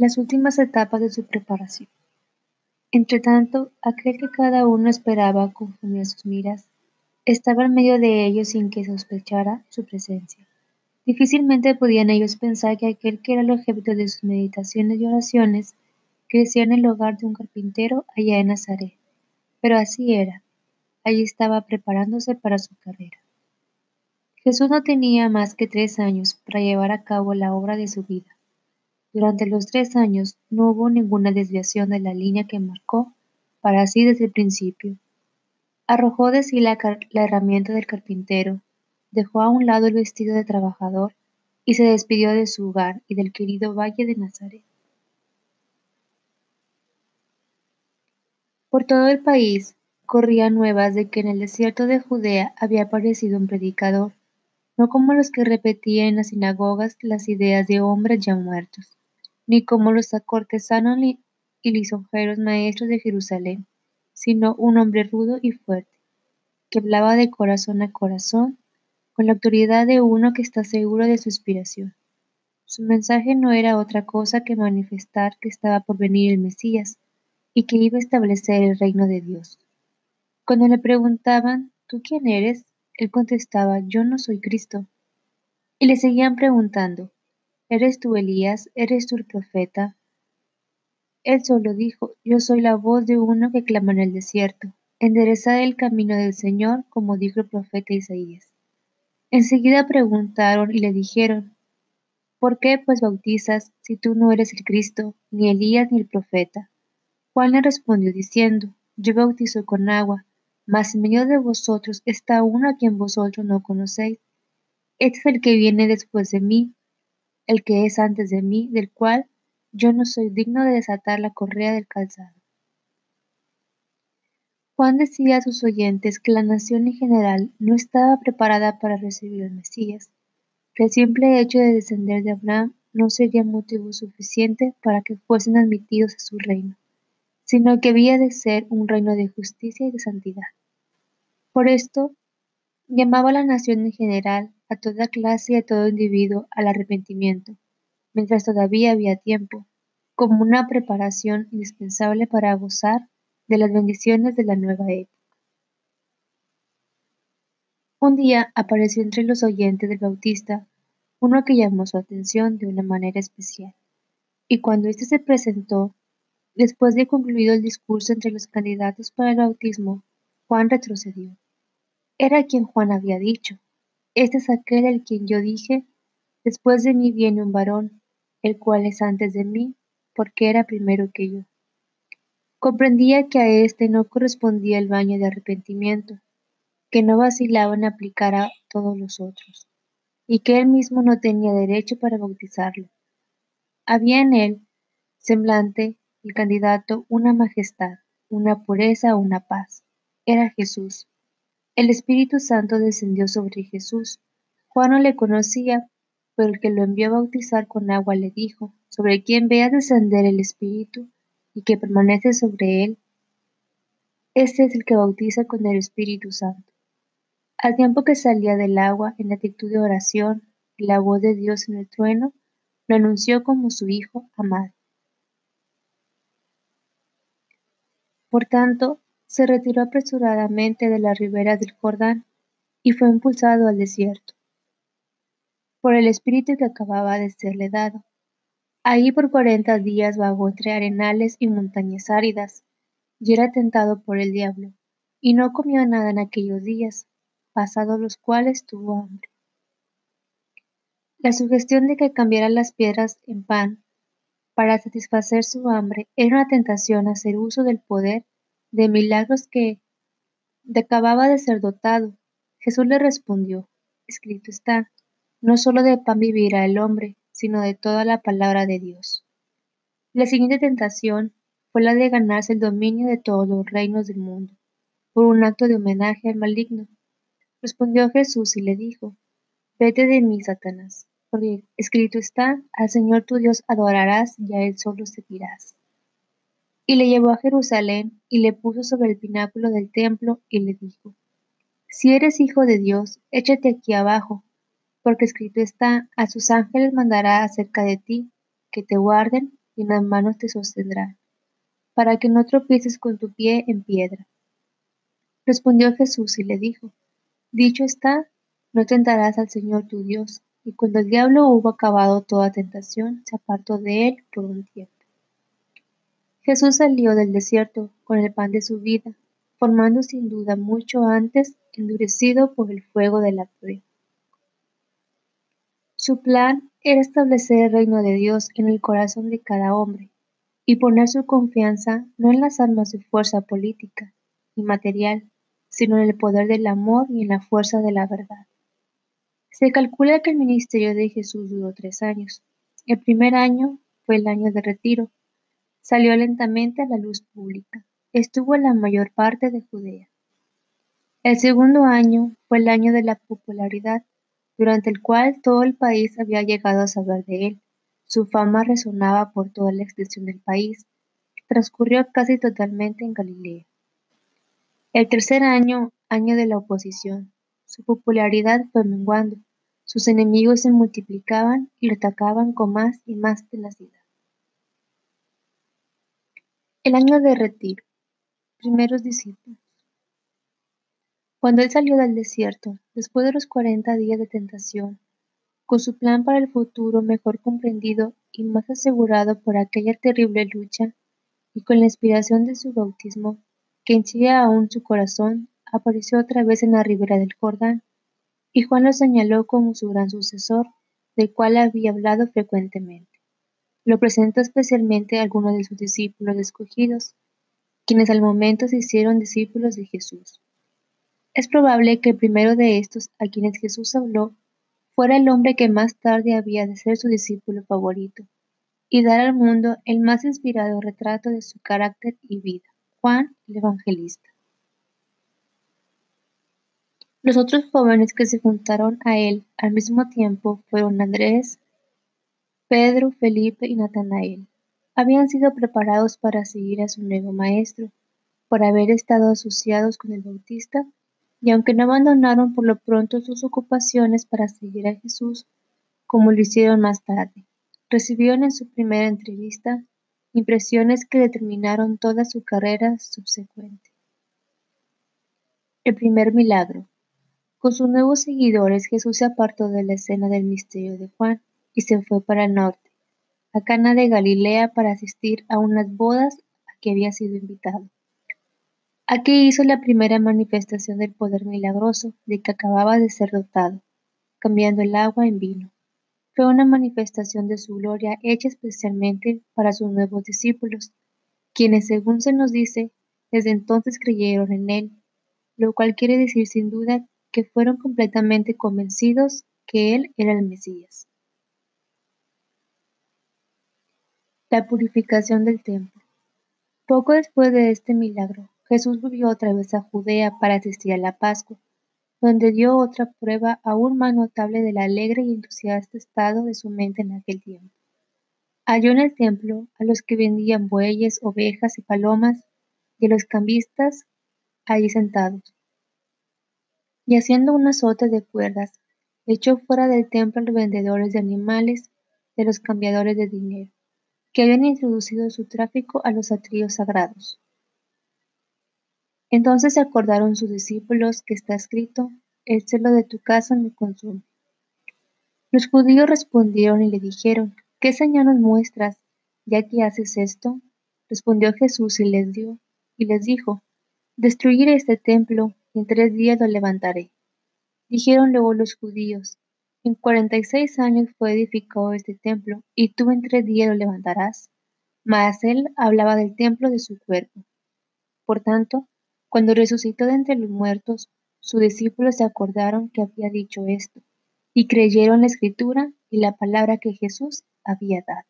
las últimas etapas de su preparación. Entretanto, aquel que cada uno esperaba conforme a sus miras, estaba en medio de ellos sin que sospechara su presencia. Difícilmente podían ellos pensar que aquel que era el objeto de sus meditaciones y oraciones creció en el hogar de un carpintero allá en Nazaret. Pero así era. Allí estaba preparándose para su carrera. Jesús no tenía más que tres años para llevar a cabo la obra de su vida. Durante los tres años no hubo ninguna desviación de la línea que marcó para sí desde el principio. Arrojó de sí la, herramienta del carpintero, dejó a un lado el vestido de trabajador y se despidió de su hogar y del querido valle de Nazaret. Por todo el país corrían nuevas de que en el desierto de Judea había aparecido un predicador, no como los que repetían en las sinagogas las ideas de hombres ya muertos, ni como los cortesanos y lisonjeros maestros de Jerusalén, sino un hombre rudo y fuerte, que hablaba de corazón a corazón, con la autoridad de uno que está seguro de su inspiración. Su mensaje no era otra cosa que manifestar que estaba por venir el Mesías, y que iba a establecer el reino de Dios. Cuando le preguntaban, ¿tú quién eres? Él contestaba, yo no soy Cristo. Y le seguían preguntando, ¿Eres tú Elías? ¿Eres tú el profeta? Él solo dijo, Yo soy la voz de uno que clama en el desierto. Enderezad el camino del Señor, como dijo el profeta Isaías. Enseguida preguntaron y le dijeron, ¿Por qué pues bautizas si tú no eres el Cristo, ni Elías ni el profeta? Juan le respondió diciendo, Yo bautizo con agua, mas en medio de vosotros está uno a quien vosotros no conocéis. Este es el que viene después de mí, el que es antes de mí, del cual yo no soy digno de desatar la correa del calzado. Juan decía a sus oyentes que la nación en general no estaba preparada para recibir al Mesías, que el simple hecho de descender de Abraham no sería motivo suficiente para que fuesen admitidos a su reino, sino que había de ser un reino de justicia y de santidad. Por esto, llamaba a la nación en general a toda clase y a todo individuo al arrepentimiento, mientras todavía había tiempo, como una preparación indispensable para gozar de las bendiciones de la nueva época. Un día apareció entre los oyentes del Bautista uno que llamó su atención de una manera especial, y cuando éste se presentó, después de concluido el discurso entre los candidatos para el bautismo, Juan retrocedió. Era quien Juan había dicho, este es aquel al quien yo dije, después de mí viene un varón, el cual es antes de mí, porque era primero que yo. Comprendía que a éste no correspondía el baño de arrepentimiento, que no vacilaba en aplicar a todos los otros, y que él mismo no tenía derecho para bautizarlo. Había en él, semblante, el candidato, una majestad, una pureza, una paz. Era Jesús, el Espíritu Santo descendió sobre Jesús. Juan no le conocía, pero el que lo envió a bautizar con agua le dijo, sobre quien vea descender el Espíritu y que permanece sobre él, este es el que bautiza con el Espíritu Santo. Al tiempo que salía del agua en actitud de oración, la voz de Dios en el trueno lo anunció como su Hijo amado. Por tanto, se retiró apresuradamente de la ribera del Jordán y fue impulsado al desierto por el espíritu que acababa de serle dado. Ahí por cuarenta días vagó entre arenales y montañas áridas, y era tentado por el diablo, y no comió nada en aquellos días, pasados los cuales tuvo hambre. La sugestión de que cambiara las piedras en pan para satisfacer su hambre era una tentación a hacer uso del poder de milagros que acababa de ser dotado. Jesús le respondió, escrito está, no solo de pan vivirá el hombre, sino de toda la palabra de Dios. La siguiente tentación fue la de ganarse el dominio de todos los reinos del mundo, por un acto de homenaje al maligno. Respondió Jesús y le dijo, Vete de mí, Satanás, porque escrito está, al Señor tu Dios adorarás y a Él solo servirás. Y le llevó a Jerusalén y le puso sobre el pináculo del templo y le dijo, Si eres hijo de Dios, échate aquí abajo, porque escrito está, a sus ángeles mandará acerca de ti, que te guarden, y en las manos te sostendrán, para que no tropieces con tu pie en piedra. Respondió Jesús y le dijo, Dicho está, no tentarás al Señor tu Dios. Y cuando el diablo hubo acabado toda tentación, se apartó de él por un tiempo. Jesús salió del desierto con el pan de su vida, formando sin duda mucho antes endurecido por el fuego de la prueba. Su plan era establecer el reino de Dios en el corazón de cada hombre y poner su confianza no en las armas de fuerza política y material, sino en el poder del amor y en la fuerza de la verdad. Se calcula que el ministerio de Jesús duró tres años. El primer año fue el año de retiro. Salió lentamente a la luz pública. Estuvo en la mayor parte de Judea. El segundo año fue el año de la popularidad durante el cual todo el país había llegado a saber de él. Su fama resonaba por toda la extensión del país. Transcurrió casi totalmente en Galilea. El tercer año, año de la oposición, su popularidad fue menguando. Sus enemigos se multiplicaban y lo atacaban con más y más tenacidad. El año de retiro. Primeros discípulos. Cuando él salió del desierto, después de los cuarenta días de tentación, con su plan para el futuro mejor comprendido y más asegurado por aquella terrible lucha, y con la inspiración de su bautismo, que henchía aún su corazón, apareció otra vez en la ribera del Jordán, y Juan lo señaló como su gran sucesor, del cual había hablado frecuentemente. Lo presentó especialmente a algunos de sus discípulos escogidos, quienes al momento se hicieron discípulos de Jesús. Es probable que el primero de estos a quienes Jesús habló fuera el hombre que más tarde había de ser su discípulo favorito y dar al mundo el más inspirado retrato de su carácter y vida, Juan el Evangelista. Los otros jóvenes que se juntaron a él al mismo tiempo fueron Andrés, Pedro, Felipe y Natanael. Habían sido preparados para seguir a su nuevo maestro, por haber estado asociados con el Bautista y aunque no abandonaron por lo pronto sus ocupaciones para seguir a Jesús, como lo hicieron más tarde, recibieron en su primera entrevista impresiones que determinaron toda su carrera subsecuente. El primer milagro. Con sus nuevos seguidores, Jesús se apartó de la escena del misterio de Juan y se fue para el norte, a Cana de Galilea, para asistir a unas bodas a que había sido invitado. Aquí hizo la primera manifestación del poder milagroso de que acababa de ser dotado, cambiando el agua en vino. Fue una manifestación de su gloria hecha especialmente para sus nuevos discípulos, quienes, según se nos dice, desde entonces creyeron en él, lo cual quiere decir sin duda que fueron completamente convencidos que él era el Mesías. La purificación del templo. Poco después de este milagro, Jesús volvió otra vez a Judea para asistir a la Pascua, donde dio otra prueba aún más notable del alegre y entusiasta estado de su mente en aquel tiempo. Halló en el templo a los que vendían bueyes, ovejas y palomas, y a los cambistas allí sentados. Y haciendo un azote de cuerdas, echó fuera del templo a los vendedores de animales, de los cambiadores de dinero, que habían introducido su tráfico a los atrios sagrados. Entonces se acordaron sus discípulos que está escrito, el celo de tu casa me consume. Los judíos respondieron y le dijeron, ¿qué señal nos muestras, ya que haces esto? Respondió Jesús y les dio, y les dijo, destruiré este templo, y en tres días lo levantaré. Dijeron luego los judíos, en cuarenta y seis años fue edificado este templo, y tú en tres días lo levantarás. Mas él hablaba del templo de su cuerpo. Por tanto, cuando resucitó de entre los muertos, sus discípulos se acordaron que había dicho esto, y creyeron la escritura y la palabra que Jesús había dado.